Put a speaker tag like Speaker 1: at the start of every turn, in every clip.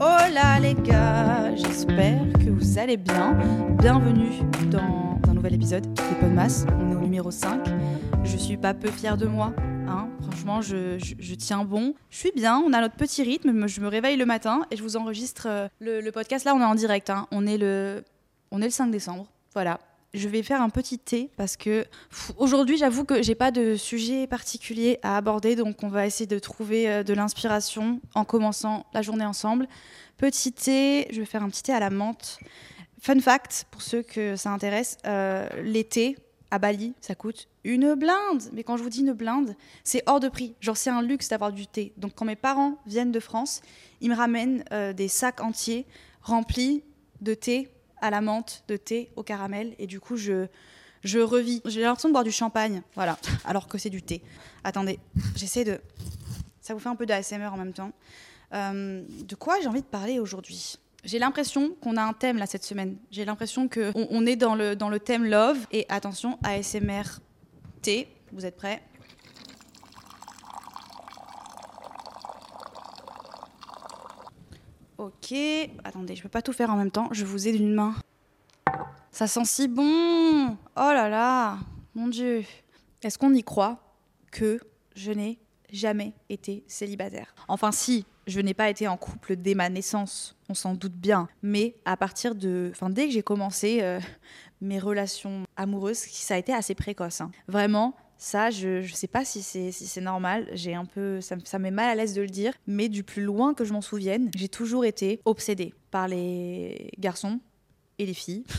Speaker 1: Hola les gars, j'espère que vous allez bien. Bienvenue dans un nouvel épisode de Podmas. On est au numéro 5. Je suis pas peu fière de moi. Hein. Franchement, je, je- tiens bon. Je suis bien, on a notre petit rythme. Me- Je me réveille le matin et je vous enregistre euh, le, le podcast. Là, on est en direct. hein. On, est le, on est le 5 décembre. Voilà. Je vais faire un petit thé parce que aujourd'hui, j'avoue que j'ai pas de sujet particulier à aborder. Donc, on va essayer de trouver euh, de l'inspiration en commençant la journée ensemble. Petit thé, je vais faire un petit thé à la menthe. Fun fact, pour ceux que ça intéresse, euh, l'été à Bali, ça coûte une blinde. Mais quand je vous dis une blinde, c'est hors de prix. Genre, c'est un luxe d'avoir du thé. Donc, quand mes parents viennent de France, ils me ramènent euh, des sacs entiers remplis de thé à la menthe, de thé au caramel. Et du coup, je, je revis. J'ai l'impression de boire du champagne, voilà, alors que c'est du thé. Attendez, j'essaie de. Ça vous fait un peu de ASMR en même temps. Euh, de quoi j'ai envie de parler aujourd'hui? J'ai l'impression qu'on a un thème là cette semaine. J'ai l'impression qu'on on est dans le, dans le thème love. Et attention, ASMR thé. Vous êtes prêts? Ok. Attendez, je peux pas tout faire en même temps. Je vous ai d'une main. Ça sent si bon Oh là là Mon Dieu Est-ce qu'on y croit que je n'ai jamais été célibataire? Enfin si, je n'ai pas été en couple dès ma naissance, on s'en doute bien. Mais à partir de... Enfin, dès que j'ai commencé euh, mes relations amoureuses, ça a été assez précoce. hein. Vraiment, ça, je ne sais pas si c'est si normal. J'ai un peu... Ça, ça me met mal à l'aise de le dire. Mais du plus loin que je m'en souvienne, j'ai toujours été obsédée par les garçons et les filles.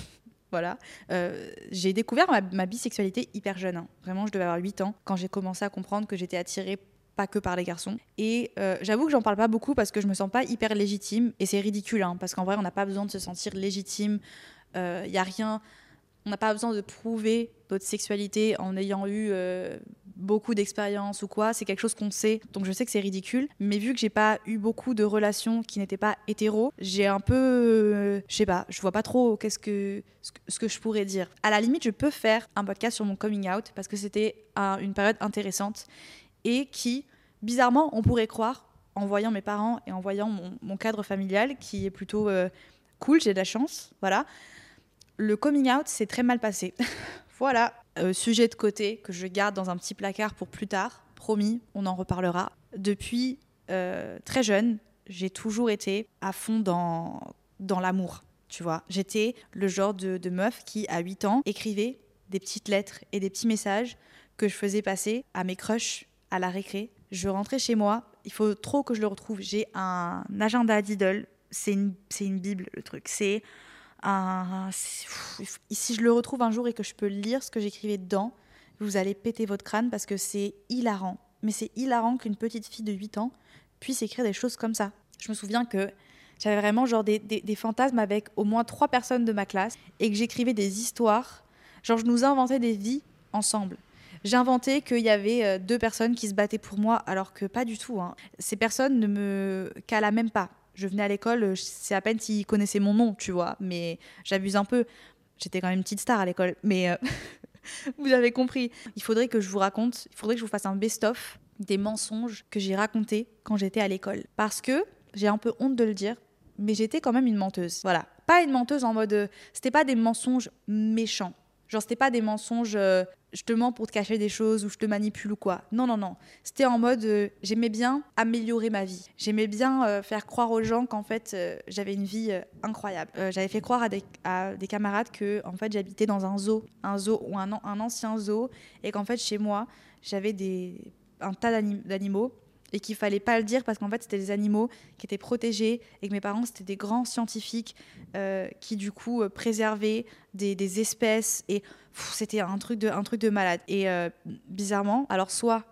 Speaker 1: Voilà. Euh, j'ai découvert ma, bisexualité hyper jeune. hein. Vraiment, je devais avoir 8 ans quand j'ai commencé à comprendre que j'étais attirée pas que par les garçons. Et euh, j'avoue que j'en parle pas beaucoup parce que je me sens pas hyper légitime. Et c'est ridicule, hein, parce qu'en vrai, on n'a pas besoin de se sentir légitime. Il y a rien. On n'a pas besoin de prouver notre sexualité en ayant eu euh, beaucoup d'expérience ou quoi. C'est quelque chose qu'on sait. Donc je sais que c'est ridicule. Mais vu que j'ai pas eu beaucoup de relations qui n'étaient pas hétéro, j'ai un peu. euh, je sais pas, je vois pas trop qu'est-ce que, ce que je pourrais dire. À la limite, je peux faire un podcast sur mon coming out parce que c'était un- une période intéressante et qui, bizarrement, on pourrait croire, en voyant mes parents et en voyant mon, mon cadre familial, qui est plutôt euh, cool, j'ai de la chance, voilà. Le coming out s'est très mal passé. voilà. Euh, sujet de côté que je garde dans un petit placard pour plus tard. Promis, on en reparlera. Depuis euh, très jeune, j'ai toujours été à fond dans, dans l'amour. Tu vois, j'étais le genre de, meuf qui, à 8 ans, écrivait des petites lettres et des petits messages que je faisais passer à mes crushs à la récré. Je rentrais chez moi, il faut trop que je le retrouve. J'ai un agenda d'idole, c'est une, une bible le truc. C'est Si je le retrouve un jour et que je peux lire ce que j'écrivais dedans, vous allez péter votre crâne parce que c'est hilarant. Mais c'est hilarant qu'une petite fille de 8 ans puisse écrire des choses comme ça. Je me souviens que j'avais vraiment genre des, des- fantasmes avec au moins trois personnes de ma classe et que j'écrivais des histoires. Genre, je nous inventais des vies ensemble. J'ai inventé qu'il y avait euh, deux personnes qui se battaient pour moi, alors que pas du tout. hein. Ces personnes ne me calaient même pas. Je venais à l'école, euh, c'est à peine s'ils connaissaient mon nom, tu vois, mais j'abuse un peu. J'étais quand même une petite star à l'école, mais euh, vous avez compris. Il faudrait que je vous raconte, il faudrait que je vous fasse un best-of des mensonges que j'ai racontés quand j'étais à l'école. Parce que j'ai un peu honte de le dire, mais j'étais quand même une menteuse. Voilà. Pas une menteuse en mode. euh, C'était pas des mensonges méchants. Genre, c'était pas des mensonges. Je te mens pour te cacher des choses ou je te manipule ou quoi. Non, non, non. C'était en mode. euh, J'aimais bien améliorer ma vie. J'aimais bien euh, faire croire aux gens qu'en fait, euh, j'avais une vie incroyable. J'avais fait croire à des, camarades que, en fait, j'habitais dans un zoo. Un zoo ou un, an- un ancien zoo. Et qu'en fait, chez moi, j'avais un tas d'anim- d'animaux et qu'il fallait pas le dire parce qu'en fait c'était des animaux qui étaient protégés et que mes parents c'était des grands scientifiques euh, qui du coup euh, préservaient des, espèces et c'était un truc de un truc de malade et euh, bizarrement alors soit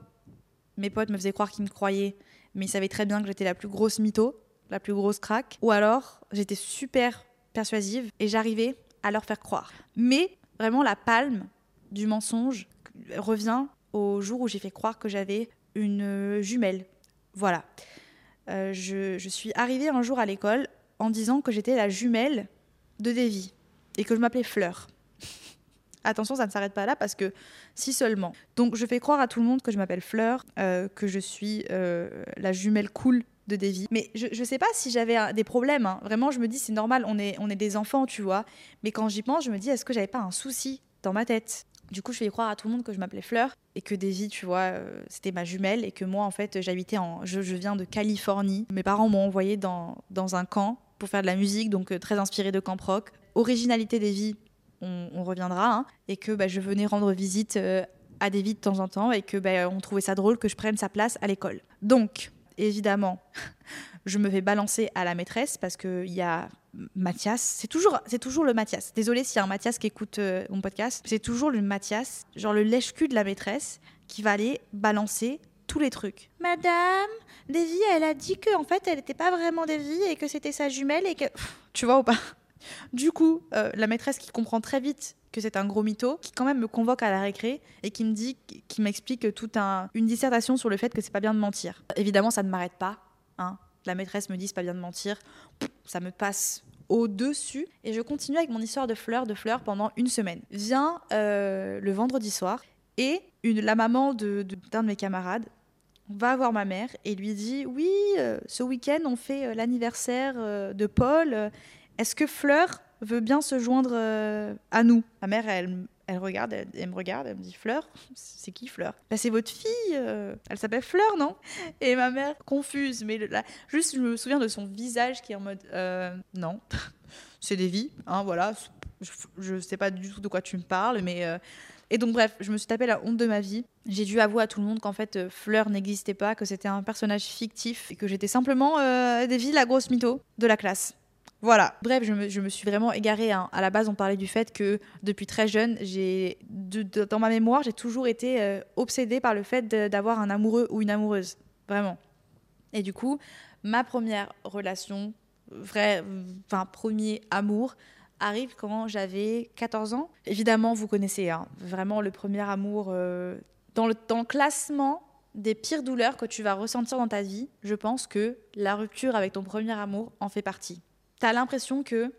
Speaker 1: mes potes me faisaient croire qu'ils me croyaient mais ils savaient très bien que j'étais la plus grosse mytho la plus grosse craque ou alors j'étais super persuasive et j'arrivais à leur faire croire mais vraiment la palme du mensonge revient au jour où j'ai fait croire que j'avais une jumelle. Voilà. Euh, je, suis arrivée un jour à l'école en disant que j'étais la jumelle de Davy et que je m'appelais Fleur. Attention, ça ne s'arrête pas là parce que si seulement. Donc je fais croire à tout le monde que je m'appelle Fleur, euh, que je suis euh, la jumelle cool de Davy. Mais je, ne sais pas si j'avais des problèmes. Hein. Vraiment, je me dis c'est normal, on est, on est des enfants, tu vois. Mais quand j'y pense, je me dis est-ce que j'avais pas un souci dans ma tête? Du coup, je fais croire à tout le monde que je m'appelais Fleur et que Daisy, tu vois, euh, c'était ma jumelle et que moi, en fait, j'habitais en. Je, viens de Californie. Mes parents m'ont envoyé dans, dans un camp pour faire de la musique, donc euh, très inspiré de camp rock. Originalité des on, reviendra, hein, et que bah, je venais rendre visite euh, à Davy de temps en temps et que bah, on trouvait ça drôle que je prenne sa place à l'école. Donc, évidemment, je me fais balancer à la maîtresse parce qu'il y a Mathias, c'est toujours, c'est toujours le Mathias. Désolé s'il y a un Mathias qui écoute euh, mon podcast. C'est toujours le Mathias, genre le lèche-cul de la maîtresse, qui va aller balancer tous les trucs. Madame, Davy, elle a dit que en fait, elle n'était pas vraiment Davy et que c'était sa jumelle et que. tu vois ou pas? Du coup, euh, la maîtresse qui comprend très vite que c'est un gros mytho, qui quand même me convoque à la récré et qui me dit, qui m'explique toute un, une dissertation sur le fait que c'est pas bien de mentir. Évidemment, ça ne m'arrête pas. Hein la maîtresse me dit c'est pas bien de mentir, ça me passe au-dessus. Et je continue avec mon histoire de fleurs, de fleurs pendant une semaine. Vient euh, le vendredi soir et la maman d'un de, de, mes camarades va voir ma mère et lui dit Oui, euh, ce week-end on fait euh, l'anniversaire de Paul. Est-ce que Fleur veut bien se joindre à nous? Ma mère, elle, elle regarde, elle, me regarde, elle me dit Fleur, c'est qui Fleur? Bah, C'est votre fille, euh, elle s'appelle Fleur, non? Et ma mère, confuse, mais là, juste je me souviens de son visage qui est en mode euh, Non, c'est des hein, voilà, je, ne sais pas du tout de quoi tu me parles, mais. Euh, et donc, bref, je me suis tapé la honte de ma vie. J'ai dû avouer à tout le monde qu'en fait, Fleur n'existait pas, que c'était un personnage fictif et que j'étais simplement des vies la grosse mytho de la classe. Voilà. Bref, je me, suis vraiment égarée. Hein. À la base, on parlait du fait que depuis très jeune, j'ai, dans ma mémoire, j'ai toujours été euh, obsédée par le fait d'avoir un amoureux ou une amoureuse. Vraiment. Et du coup, ma première relation, vrai, enfin, premier amour, arrive quand j'avais 14 ans. Évidemment, vous connaissez hein, vraiment le premier amour euh, dans, le, dans le classement des pires douleurs que tu vas ressentir dans ta vie. Je pense que la rupture avec ton premier amour en fait partie t'as l'impression que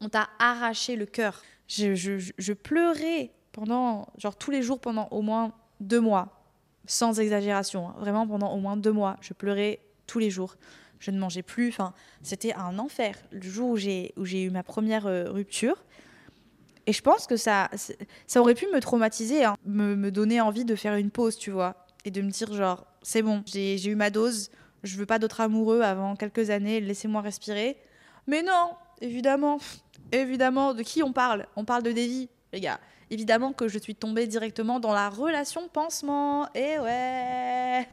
Speaker 1: on t'a arraché le cœur. Je, pleurais pendant, genre tous les jours pendant au moins deux mois, sans exagération, hein. vraiment pendant au moins deux mois, je pleurais tous les jours. Je ne mangeais plus, enfin, c'était un enfer. Le jour où j'ai j'ai eu ma première euh, rupture, et je pense que ça, ça aurait pu me traumatiser, hein. me, me, donner envie de faire une pause, tu vois, et de me dire genre, c'est bon, j'ai eu ma dose, je veux pas d'autres amoureux avant quelques années, laissez-moi respirer. Mais non, évidemment, évidemment, de qui on parle? On parle de Davy, les gars. Évidemment que je suis tombée directement dans la relation pansement. Et ouais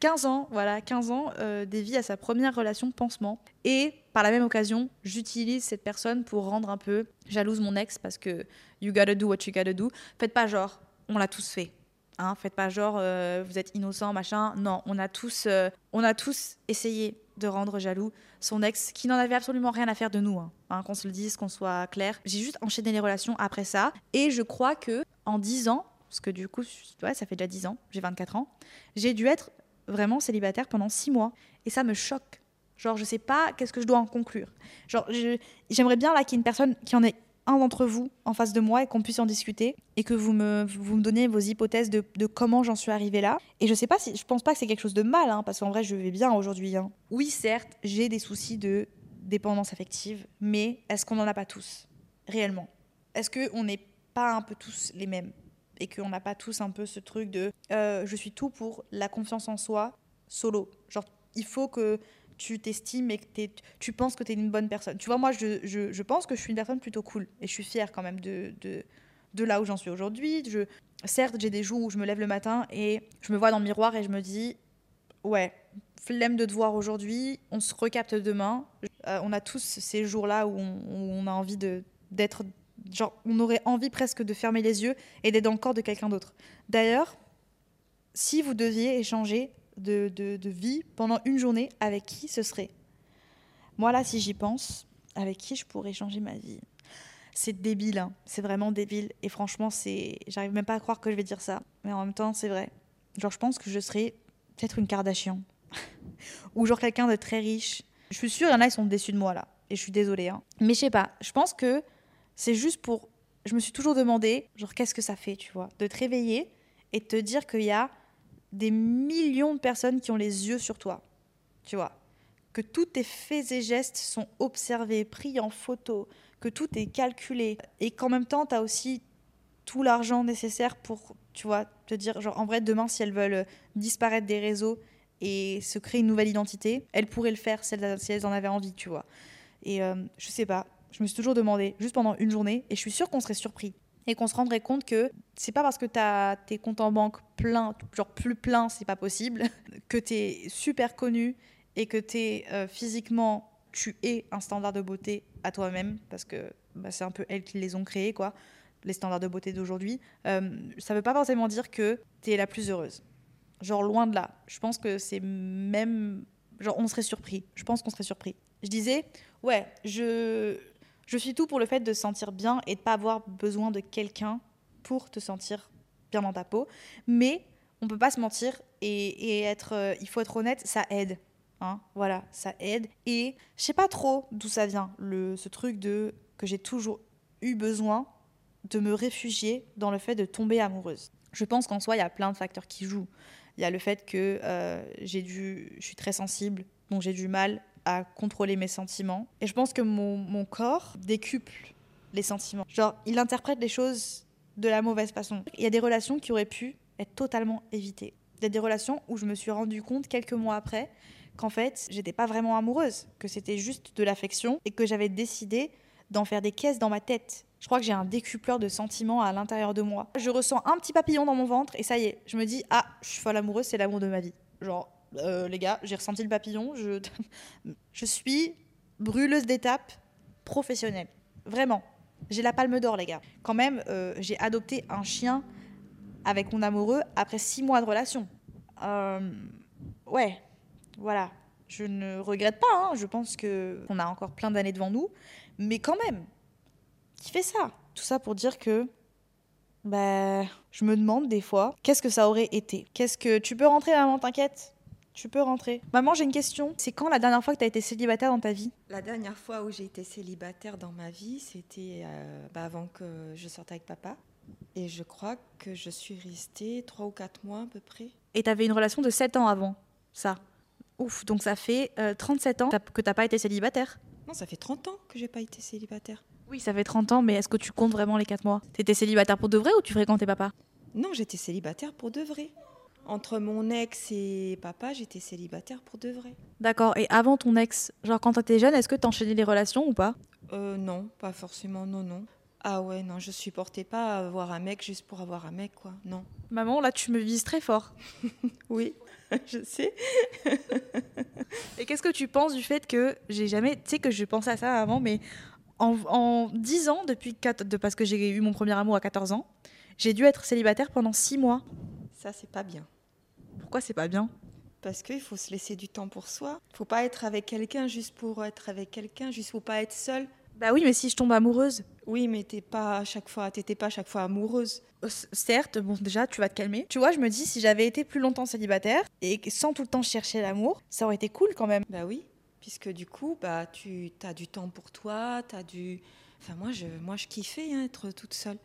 Speaker 1: 15 ans, voilà, 15 ans, euh, Davy a sa première relation pansement. Et par la même occasion, j'utilise cette personne pour rendre un peu jalouse mon ex parce que you gotta do what you gotta do. Faites pas genre, on l'a tous fait. Hein, faites pas genre, euh, vous êtes innocent, machin. Non, on a tous, euh, on a tous essayé de rendre jaloux son ex, qui n'en avait absolument rien à faire de nous, hein. Hein, qu'on se le dise, qu'on soit clair. J'ai juste enchaîné les relations après ça, et je crois que en 10 ans, parce que du coup, ouais, ça fait déjà 10 ans, j'ai 24 ans, j'ai dû être vraiment célibataire pendant 6 mois, et ça me choque. Genre, je sais pas qu'est-ce que je dois en conclure. Genre, j'aimerais bien là qu'il y ait une personne qui en ait un d'entre vous en face de moi et qu'on puisse en discuter et que vous me, vous me donniez vos hypothèses de, comment j'en suis arrivée là. Et je sais pas si, je pense pas que c'est quelque chose de mal, hein, parce qu'en vrai, je vais bien aujourd'hui. Hein. Oui, certes, j'ai des soucis de dépendance affective, mais est-ce qu'on n'en a pas tous, réellement? Est-ce qu'on n'est pas un peu tous les mêmes et qu'on n'a pas tous un peu ce truc de euh, je suis tout pour la confiance en soi solo? Genre, il faut que tu t'estimes et que tu penses que tu es une bonne personne. Tu vois, moi, je, je, pense que je suis une personne plutôt cool et je suis fière quand même de, de, de là où j'en suis aujourd'hui. Je, certes, j'ai des jours où je me lève le matin et je me vois dans le miroir et je me dis ouais, flemme de te voir aujourd'hui, on se recapte demain. Euh, on a tous ces jours-là où, on, a envie d'être genre on aurait envie presque de fermer les yeux et d'être dans le corps de quelqu'un d'autre. D'ailleurs, si vous deviez échanger de, de, vie pendant une journée, avec qui ce serait Moi là, si j'y pense, avec qui je pourrais changer ma vie C'est débile, hein. c'est vraiment débile. Et franchement, c'est, j'arrive même pas à croire que je vais dire ça, mais en même temps, c'est vrai. Genre, je pense que je serais peut-être une Kardashian ou genre quelqu'un de très riche. Je suis sûre, il y en a, ils sont déçus de moi là. Et je suis désolée. Hein. Mais je sais pas, je pense que c'est juste pour. Je me suis toujours demandé, genre, qu'est-ce que ça fait, tu vois, de te réveiller et de te dire qu'il y a des millions de personnes qui ont les yeux sur toi, tu vois. Que tous tes faits et gestes sont observés, pris en photo, que tout est calculé. Et qu'en même temps, tu as aussi tout l'argent nécessaire pour, tu vois, te dire, genre, en vrai, demain, si elles veulent disparaître des réseaux et se créer une nouvelle identité, elles pourraient le faire si elles, en avaient envie, tu vois. Et euh, je sais pas, je me suis toujours demandé, juste pendant une journée, et je suis sûre qu'on serait surpris et qu'on se rendrait compte que c'est pas parce que tu as tes comptes en banque pleins, genre plus plein, c'est pas possible, que tu es super connu et que tu es euh, physiquement, tu es un standard de beauté à toi-même, parce que bah, c'est un peu elles qui les ont créés, quoi, les standards de beauté d'aujourd'hui. Euh, ça veut pas forcément dire que tu es la plus heureuse. Genre loin de là. Je pense que c'est même. Genre on serait surpris. Je pense qu'on serait surpris. Je disais, ouais, je, je suis tout pour le fait de se sentir bien et de pas avoir besoin de quelqu'un pour te sentir bien dans ta peau. Mais on peut pas se mentir et, être. Euh, il faut être honnête, ça aide. Hein, voilà, ça aide. Et je sais pas trop d'où ça vient, ce truc de que j'ai toujours eu besoin de me réfugier dans le fait de tomber amoureuse. Je pense qu'en soi, il y a plein de facteurs qui jouent. Il y a le fait que euh, j'ai je suis très sensible, donc j'ai du mal à contrôler mes sentiments. Et je pense que mon, mon corps décuple les sentiments. Genre, il interprète les choses de la mauvaise façon. Il y a des relations qui auraient pu être totalement évitées. Il y a des relations où je me suis rendu compte quelques mois après qu'en fait, j'étais pas vraiment amoureuse, que c'était juste de l'affection et que j'avais décidé d'en faire des caisses dans ma tête je crois que j'ai un décupleur de sentiments à l'intérieur de moi. Je ressens un petit papillon dans mon ventre et ça y est, je me dis ah, je suis folle amoureuse, c'est l'amour de ma vie. Genre euh, les gars, j'ai ressenti le papillon, je je suis brûleuse d'étapes professionnelle. Vraiment. J'ai la palme d'or les gars. Quand même, euh, j'ai adopté un chien avec mon amoureux après six mois de relation. Euh, ouais, voilà. Je ne regrette pas. Hein. Je pense que on a encore plein d'années devant nous, mais quand même, qui fait ça? Tout ça pour dire que bah, je me demande des fois, qu'est-ce que ça aurait été? Qu'est-ce que tu peux rentrer maman, t'inquiète tu peux rentrer. Maman, j'ai une question. C'est quand la dernière fois que tu as été célibataire dans ta vie?
Speaker 2: La dernière fois où j'ai été célibataire dans ma vie, c'était euh, bah, avant que je sorte avec papa. Et je crois que je suis restée 3 ou 4 mois à peu près.
Speaker 1: Et tu avais une relation de 7 ans avant ça? Ouf, donc ça fait 37 euh, ans que tu n'as pas été célibataire
Speaker 2: Non, ça fait 30 ans que j'ai pas été célibataire.
Speaker 1: Oui, ça fait 30 ans, mais est-ce que tu comptes vraiment les 4 mois? T'étais célibataire pour de vrai ou tu fréquentais papa?
Speaker 2: Non, j'étais célibataire pour de vrai. Entre mon ex et papa, j'étais célibataire pour de vrai.
Speaker 1: D'accord. Et avant ton ex, genre quand t'étais jeune, est-ce que t'enchaînais les relations ou pas?
Speaker 2: Euh, Non, pas forcément, non, non. Ah ouais, non, je supportais pas avoir un mec juste pour avoir un mec, quoi. Non.
Speaker 1: Maman, là, tu me vises très fort.
Speaker 2: oui, je sais.
Speaker 1: et qu'est-ce que tu penses du fait que j'ai jamais. Tu sais que je pensais à ça avant, mais en, en 10 ans, depuis de, parce que j'ai eu mon premier amour à 14 ans, j'ai dû être célibataire pendant 6 mois.
Speaker 2: Ça, c'est pas bien.
Speaker 1: Pourquoi c'est pas bien?
Speaker 2: Parce qu'il faut se laisser du temps pour soi. Il faut pas être avec quelqu'un juste pour être avec quelqu'un, juste pour pas être seul.
Speaker 1: Bah oui, mais si je tombe amoureuse.
Speaker 2: Oui, mais t'es pas à chaque fois, t'étais pas à chaque fois amoureuse.
Speaker 1: Euh, certes, bon déjà, tu vas te calmer. Tu vois, je me dis si j'avais été plus longtemps célibataire et sans tout le temps chercher l'amour, ça aurait été cool quand même.
Speaker 2: Bah oui puisque du coup, bah, tu as du temps pour toi, tu as du... Enfin, moi, je, moi, je kiffais hein, être toute seule.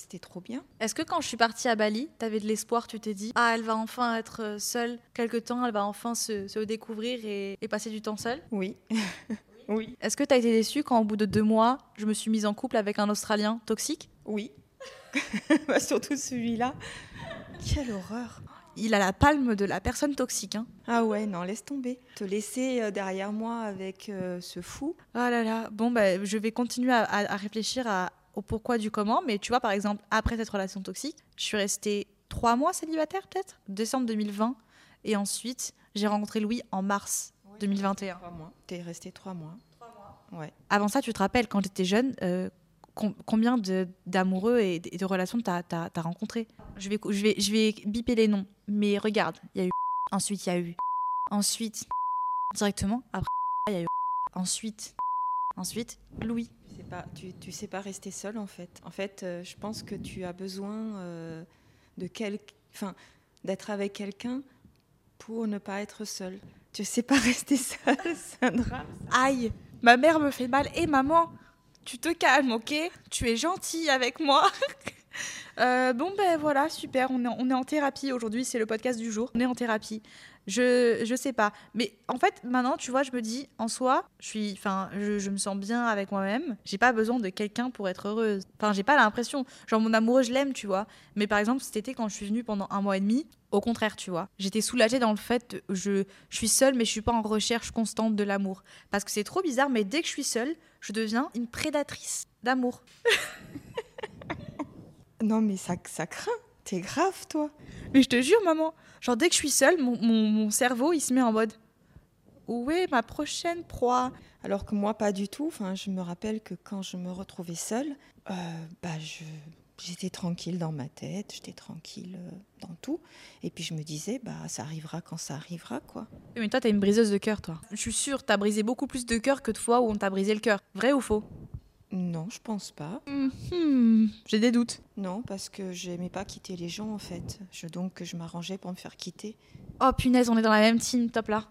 Speaker 2: C'était trop bien.
Speaker 1: Est-ce que quand je suis partie à Bali, tu avais de l'espoir, tu t'es dit, ah, elle va enfin être seule quelque temps, elle va enfin se, découvrir et, passer du temps seule?
Speaker 2: Oui. oui.
Speaker 1: Est-ce que tu as été déçue quand, au bout de deux mois, je me suis mise en couple avec un Australien toxique?
Speaker 2: Oui. bah, surtout celui-là. Quelle horreur
Speaker 1: il a la palme de la personne toxique. Hein.
Speaker 2: Ah ouais, non, laisse tomber. Te laisser euh, derrière moi avec euh, ce fou.
Speaker 1: Ah là là, bon, bah, je vais continuer à, réfléchir au pourquoi du comment. Mais tu vois, par exemple, après cette relation toxique, je suis restée trois mois célibataire peut-être. Décembre 2020 Et ensuite, j'ai rencontré Louis en mars 2021.
Speaker 2: Trois mois. T'es resté trois mois. Ouais.
Speaker 1: Avant ça, tu te rappelles, quand tu étais jeune, euh, com- combien d'amoureux et de, relations t'as as, rencontré je vais, je, vais, je vais biper les noms, mais regarde, il y a eu ensuite il y a eu ensuite directement après il y a eu ensuite ensuite Louis.
Speaker 2: Tu sais pas, tu, tu sais pas rester seul en fait. En fait, euh, je pense que tu as besoin euh, de quel, enfin, d'être avec quelqu'un pour ne pas être seul. Tu sais pas rester seul, c'est un drame.
Speaker 1: Aïe, ma mère me fait mal et maman, tu te calmes, ok? Tu es gentille avec moi. Euh, bon ben voilà, super, on est, on est en thérapie aujourd'hui, c'est le podcast du jour. On est en thérapie. Je, je sais pas. Mais en fait, maintenant, tu vois, je me dis, en soi, je suis, enfin, je, je me sens bien avec moi-même. J'ai pas besoin de quelqu'un pour être heureuse. Enfin, j'ai pas l'impression. Genre, mon amoureux, je l'aime, tu vois. Mais par exemple, cet été, quand je suis venue pendant un mois et demi, au contraire, tu vois. J'étais soulagée dans le fait, de- je, je suis seule, mais je suis pas en recherche constante de l'amour. Parce que c'est trop bizarre, mais dès que je suis seule, je deviens une prédatrice d'amour.
Speaker 2: Non, mais ça, ça craint. T'es grave, toi.
Speaker 1: Mais je te jure, maman, genre dès que je suis seule, mon, mon- mon cerveau, il se met en mode Où est ma prochaine proie?
Speaker 2: Alors que moi, pas du tout. Enfin, je me rappelle que quand je me retrouvais seule, euh, bah, je, j'étais tranquille dans ma tête, j'étais tranquille euh, dans tout. Et puis je me disais, bah, ça arrivera quand ça arrivera, quoi.
Speaker 1: Mais toi, t'es une briseuse de cœur, toi. Je suis sûre, t'as brisé beaucoup plus de cœur que de fois où on t'a brisé le cœur. Vrai ou faux?
Speaker 2: Non, je pense pas.
Speaker 1: Hmm, J'ai des doutes.
Speaker 2: Non, parce que j'aimais pas quitter les gens, en fait. Je, donc, je m'arrangeais pour me faire quitter.
Speaker 1: Oh punaise, on est dans la même team, top là.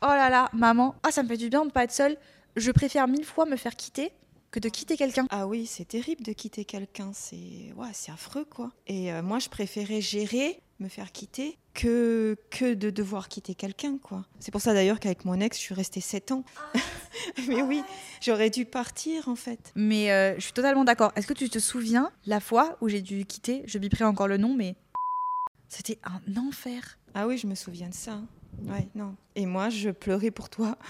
Speaker 1: Oh là là, maman. Ah, ça me fait du bien de pas être seule. Je préfère mille fois me faire quitter que de quitter quelqu'un.
Speaker 2: Ah oui, c'est terrible de quitter quelqu'un. C'est ouais, c'est affreux, quoi. Et euh, moi, je préférais gérer, me faire quitter, que, que de devoir quitter quelqu'un, quoi. C'est pour ça, d'ailleurs, qu'avec mon ex, je suis restée 7 ans. Mais oui, j'aurais dû partir, en fait.
Speaker 1: Mais euh, je suis totalement d'accord. Est-ce que tu te souviens la fois où j'ai dû quitter? Je biperai encore le nom, mais c'était un enfer.
Speaker 2: Ah oui, je me souviens de ça. Ouais, non. Et moi, je pleurais pour toi.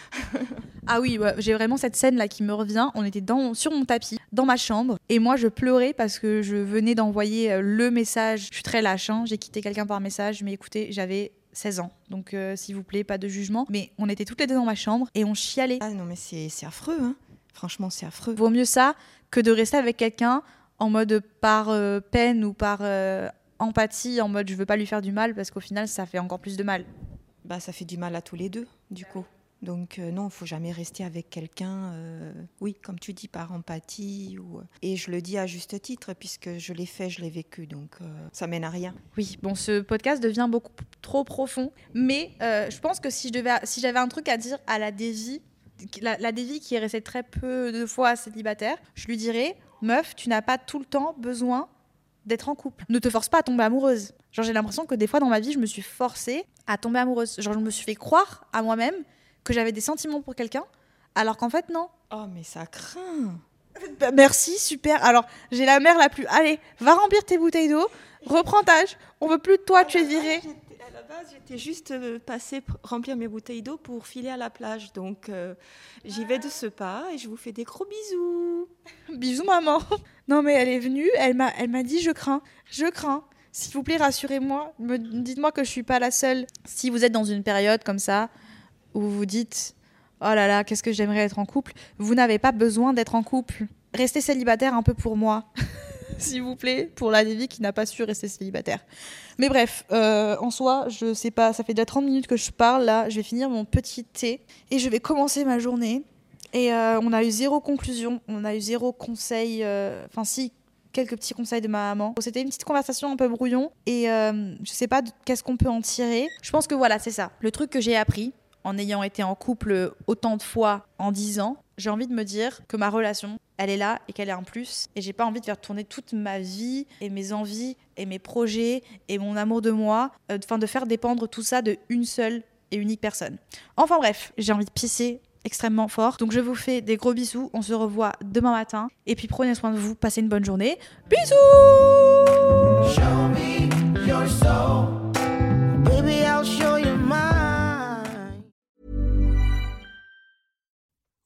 Speaker 1: Ah oui, ouais, j'ai vraiment cette scène là qui me revient. On était dans, sur mon tapis, dans ma chambre, et moi je pleurais parce que je venais d'envoyer euh, le message. Je suis très lâche, hein. j'ai quitté quelqu'un par message, mais écoutez, j'avais 16 ans, donc euh, s'il vous plaît, pas de jugement. Mais on était toutes les deux dans ma chambre et on chialait.
Speaker 2: Ah non, mais c'est c'est affreux, hein. Franchement, c'est affreux.
Speaker 1: Vaut mieux ça que de rester avec quelqu'un en mode par euh, peine ou par euh, empathie, en mode je veux pas lui faire du mal, parce qu'au final ça fait encore plus de mal.
Speaker 2: Bah, ça fait du mal à tous les deux, du coup. Donc euh, non, il faut jamais rester avec quelqu'un, euh, oui, comme tu dis, par empathie. Ou... Et je le dis à juste titre, puisque je l'ai fait, je l'ai vécu, donc euh, ça mène à rien.
Speaker 1: Oui, bon, ce podcast devient beaucoup trop profond, mais euh, je pense que si je devais, si j'avais un truc à dire à la Davy, la, la Davy qui est restée très peu de fois célibataire, je lui dirais, meuf, tu n'as pas tout le temps besoin d'être en couple. Ne te force pas à tomber amoureuse. Genre, j'ai l'impression que des fois dans ma vie, je me suis forcée à tomber amoureuse. Genre, je me suis fait croire à moi-même que j'avais des sentiments pour quelqu'un, alors qu'en fait, non.
Speaker 2: Oh, mais ça craint.
Speaker 1: Bah, merci, super. Alors, j'ai la mère la plus. Allez, va remplir tes bouteilles d'eau, reprends ta âge. On veut plus de toi, tu es viré.
Speaker 2: J'étais- juste euh, passée remplir mes bouteilles d'eau pour filer à la plage. Donc, euh, j'y vais de ce pas et je vous fais des gros bisous.
Speaker 1: Bisous maman. Non mais elle est venue, elle m'a elle m'a dit je crains, je crains. S'il vous plaît, rassurez-moi, dites-moi que je suis pas la seule. Si vous êtes dans une période comme ça où vous vous dites "Oh là là, qu'est-ce que j'aimerais être en couple", vous n'avez pas besoin d'être en couple. Restez célibataire un peu pour moi. S'il vous plaît, pour la Davy qui n'a pas su rester célibataire. Mais bref, euh, en soi, je sais pas, ça fait déjà 30 minutes que je parle là, je vais finir mon petit thé et je vais commencer ma journée. Et euh, on a eu zéro conclusion, on a eu zéro conseil, euh, enfin si, quelques petits conseils de ma maman. C'était une petite conversation un peu brouillon et euh, je sais pas qu'est-ce qu'on peut en tirer. Je pense que voilà, c'est ça. Le truc que j'ai appris en ayant été en couple autant de fois en 10 ans, j'ai envie de me dire que ma relation, elle est là et qu'elle est un plus. Et j'ai pas envie de faire tourner toute ma vie et mes envies et mes projets et mon amour de moi, euh, enfin de faire dépendre tout ça de une seule et unique personne. Enfin bref, j'ai envie de pisser extrêmement fort. Donc je vous fais des gros bisous. On se revoit demain matin. Et puis prenez soin de vous. Passez une bonne journée. Bisous